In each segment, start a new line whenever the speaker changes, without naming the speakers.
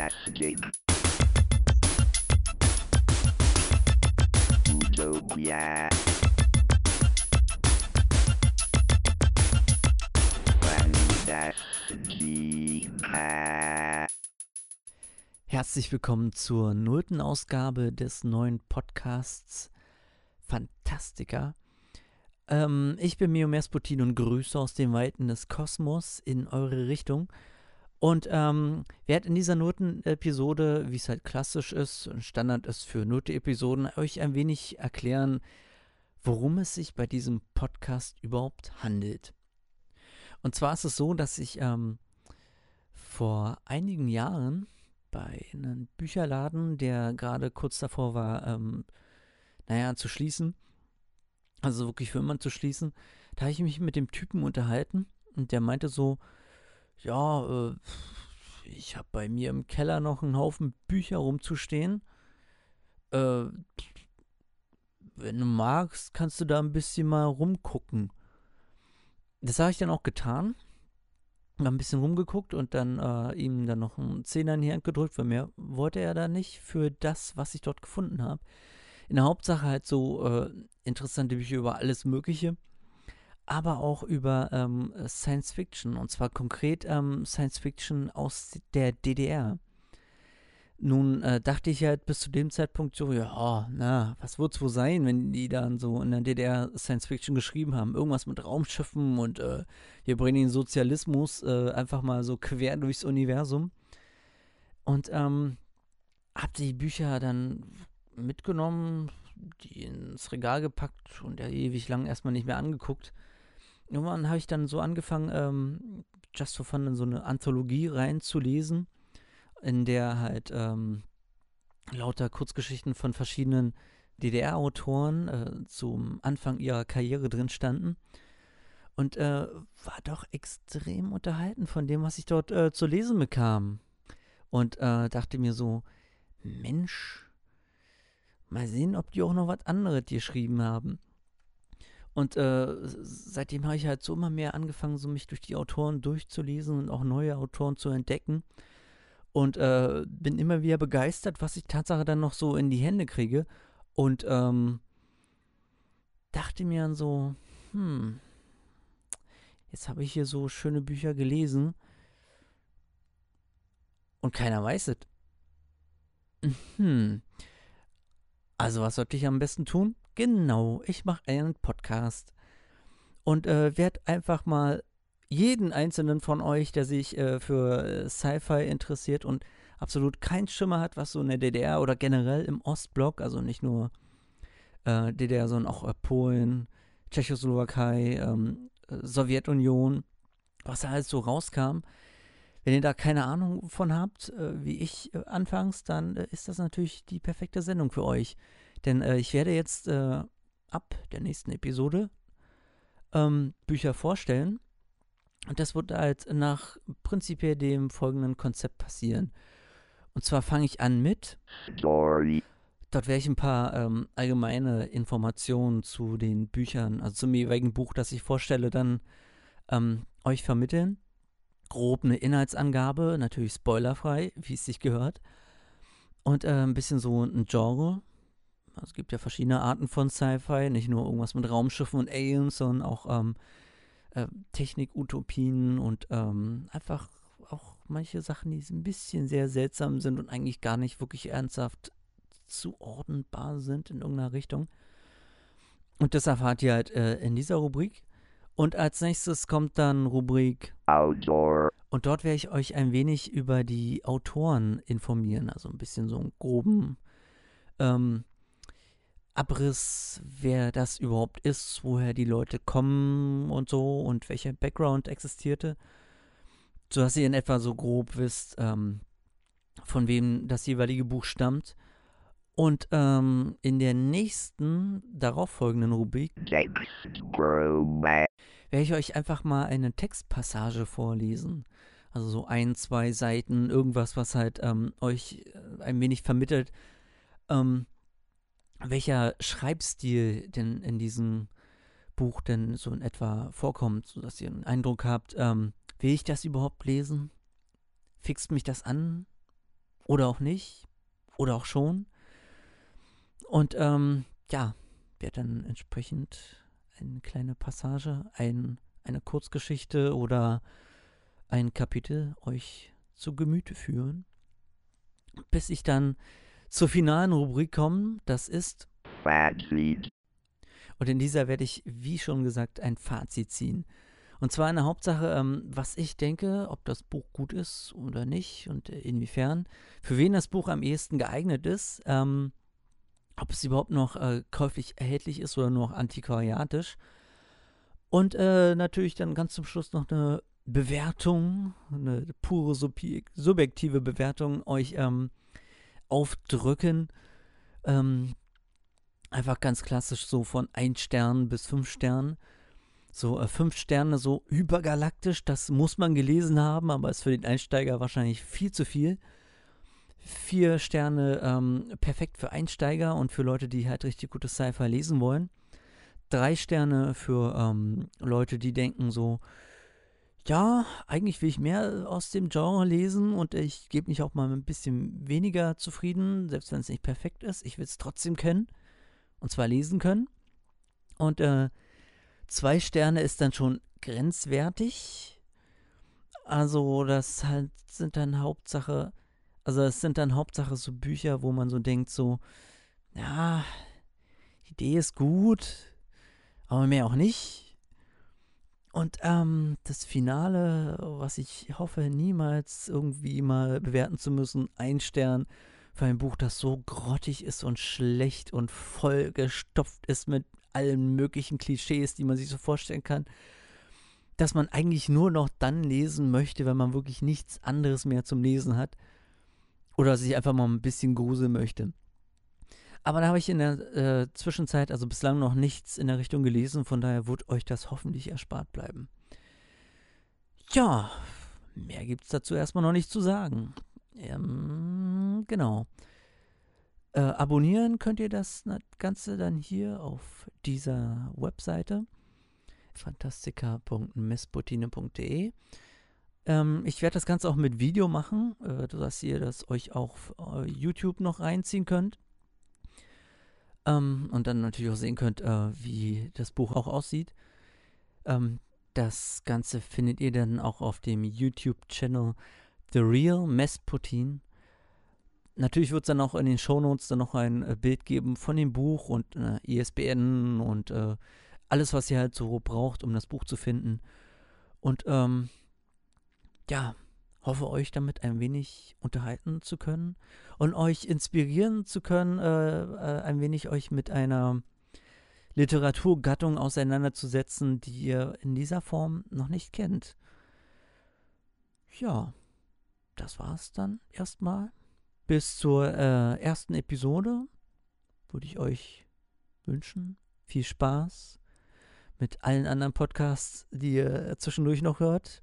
Fantastic. Utopia. Fantastica.
Herzlich willkommen zur nullten Ausgabe des neuen Podcasts Fantastica. Ähm, ich bin Mio Mersputin und grüße aus den Weiten des Kosmos in eure Richtung. Und ähm, werde in dieser Noten-Episode, wie es halt klassisch ist und Standard ist für Note-Episoden, euch ein wenig erklären, worum es sich bei diesem Podcast überhaupt handelt. Und zwar ist es so, dass ich ähm, vor einigen Jahren bei einem Bücherladen, der gerade kurz davor war, ähm, naja, zu schließen, also wirklich für immer zu schließen, da habe ich mich mit dem Typen unterhalten und der meinte so, ja, äh, ich habe bei mir im Keller noch einen Haufen Bücher rumzustehen. Äh, wenn du magst, kannst du da ein bisschen mal rumgucken. Das habe ich dann auch getan. Ein bisschen rumgeguckt und dann äh, ihm dann noch einen Zehner in die Hand gedrückt, weil mehr wollte er da nicht für das, was ich dort gefunden habe. In der Hauptsache halt so äh, interessante Bücher über alles Mögliche aber auch über ähm, Science Fiction und zwar konkret ähm, Science Fiction aus der DDR. Nun äh, dachte ich halt bis zu dem Zeitpunkt so, ja, na, was wird es wohl sein, wenn die dann so in der DDR Science Fiction geschrieben haben? Irgendwas mit Raumschiffen und äh, wir bringen den Sozialismus äh, einfach mal so quer durchs Universum. Und ähm, hab die Bücher dann mitgenommen, die ins Regal gepackt und ja ewig lang erstmal nicht mehr angeguckt irgendwann habe ich dann so angefangen, ähm, just for fun in so eine Anthologie reinzulesen, in der halt ähm, lauter Kurzgeschichten von verschiedenen DDR-Autoren äh, zum Anfang ihrer Karriere drin standen. Und äh, war doch extrem unterhalten von dem, was ich dort äh, zu lesen bekam. Und äh, dachte mir so, Mensch, mal sehen, ob die auch noch was anderes geschrieben haben. Und äh, seitdem habe ich halt so immer mehr angefangen, so mich durch die Autoren durchzulesen und auch neue Autoren zu entdecken. Und äh, bin immer wieder begeistert, was ich Tatsache dann noch so in die Hände kriege. Und ähm, dachte mir dann so, hm, jetzt habe ich hier so schöne Bücher gelesen und keiner weiß es. Hm. Also was sollte ich am besten tun? Genau, ich mache einen Podcast und äh, werde einfach mal jeden einzelnen von euch, der sich äh, für äh, Sci-Fi interessiert und absolut keinen Schimmer hat, was so in der DDR oder generell im Ostblock, also nicht nur äh, DDR, sondern auch äh, Polen, Tschechoslowakei, ähm, äh, Sowjetunion, was da alles so rauskam. Wenn ihr da keine Ahnung von habt, wie ich anfangs, dann ist das natürlich die perfekte Sendung für euch. Denn äh, ich werde jetzt äh, ab der nächsten Episode ähm, Bücher vorstellen. Und das wird halt nach prinzipiell dem folgenden Konzept passieren. Und zwar fange ich an mit
Story.
Dort werde ich ein paar ähm, allgemeine Informationen zu den Büchern, also zum jeweiligen Buch, das ich vorstelle, dann ähm, euch vermitteln. Grob eine Inhaltsangabe, natürlich spoilerfrei, wie es sich gehört. Und äh, ein bisschen so ein Genre, es gibt ja verschiedene Arten von Sci-Fi, nicht nur irgendwas mit Raumschiffen und Aliens, sondern auch ähm, äh, Technik-Utopien und ähm, einfach auch manche Sachen, die ein bisschen sehr seltsam sind und eigentlich gar nicht wirklich ernsthaft zuordnenbar sind in irgendeiner Richtung. Und das erfahrt ihr halt äh, in dieser Rubrik. Und als nächstes kommt dann Rubrik
Outdoor.
Und dort werde ich euch ein wenig über die Autoren informieren, also ein bisschen so einen groben ähm, Abriss, wer das überhaupt ist, woher die Leute kommen und so und welcher Background existierte, sodass ihr in etwa so grob wisst, ähm, von wem das jeweilige Buch stammt. Und ähm, in der nächsten darauffolgenden Rubrik werde ich euch einfach mal eine Textpassage vorlesen. Also so ein, zwei Seiten, irgendwas, was halt ähm, euch äh, ein wenig vermittelt, ähm, welcher Schreibstil denn in diesem Buch denn so in etwa vorkommt, sodass ihr einen Eindruck habt, ähm, will ich das überhaupt lesen? Fixt mich das an? Oder auch nicht. Oder auch schon. Und ähm, ja, werde dann entsprechend eine kleine Passage, ein, eine Kurzgeschichte oder ein Kapitel euch zu Gemüte führen, bis ich dann zur finalen Rubrik komme. Das ist
Fazit.
und in dieser werde ich, wie schon gesagt, ein Fazit ziehen. Und zwar eine Hauptsache, ähm, was ich denke, ob das Buch gut ist oder nicht und inwiefern, für wen das Buch am ehesten geeignet ist, ähm, ob es überhaupt noch äh, käuflich erhältlich ist oder nur noch antiquariatisch. Und äh, natürlich dann ganz zum Schluss noch eine Bewertung, eine pure subje- subjektive Bewertung euch ähm, aufdrücken. Ähm, einfach ganz klassisch so von 1 Stern bis 5 Sternen. So äh, 5 Sterne so übergalaktisch, das muss man gelesen haben, aber ist für den Einsteiger wahrscheinlich viel zu viel. Vier Sterne ähm, perfekt für Einsteiger und für Leute, die halt richtig gutes Sci-Fi lesen wollen. Drei Sterne für ähm, Leute, die denken so, ja, eigentlich will ich mehr aus dem Genre lesen und ich gebe mich auch mal ein bisschen weniger zufrieden, selbst wenn es nicht perfekt ist. Ich will es trotzdem kennen und zwar lesen können. Und äh, zwei Sterne ist dann schon grenzwertig. Also das halt sind dann Hauptsache, also es sind dann Hauptsache so Bücher, wo man so denkt so, ja, die Idee ist gut, aber mehr auch nicht. Und ähm, das Finale, was ich hoffe, niemals irgendwie mal bewerten zu müssen, ein Stern für ein Buch, das so grottig ist und schlecht und vollgestopft ist mit allen möglichen Klischees, die man sich so vorstellen kann, dass man eigentlich nur noch dann lesen möchte, wenn man wirklich nichts anderes mehr zum Lesen hat oder sich einfach mal ein bisschen gruseln möchte. Aber da habe ich in der äh, Zwischenzeit also bislang noch nichts in der Richtung gelesen, von daher wird euch das hoffentlich erspart bleiben. Ja, mehr gibt es dazu erstmal noch nicht zu sagen. Ähm, genau. Äh, abonnieren könnt ihr das Ganze dann hier auf dieser Webseite fantastica.mespotine.de. Ähm, ich werde das Ganze auch mit Video machen, äh, dass ihr das euch auch auf äh, YouTube noch reinziehen könnt. Ähm, und dann natürlich auch sehen könnt, äh, wie das Buch auch aussieht. Ähm, das Ganze findet ihr dann auch auf dem YouTube-Channel The Real Mesputin. Natürlich wird es dann auch in den Shownotes dann noch ein äh, Bild geben von dem Buch und äh, ISBN und äh, alles, was ihr halt so braucht, um das Buch zu finden. Und ähm, ja, hoffe euch damit ein wenig unterhalten zu können und euch inspirieren zu können, äh, äh, ein wenig euch mit einer Literaturgattung auseinanderzusetzen, die ihr in dieser Form noch nicht kennt. Ja, das war's dann erstmal. Bis zur äh, ersten Episode würde ich euch wünschen. Viel Spaß mit allen anderen Podcasts, die ihr zwischendurch noch hört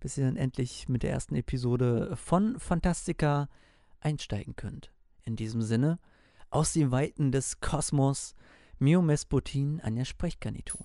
bis ihr dann endlich mit der ersten Episode von Fantastica einsteigen könnt. In diesem Sinne, aus den Weiten des Kosmos, Mio Mesputin an der Sprechgarnitur.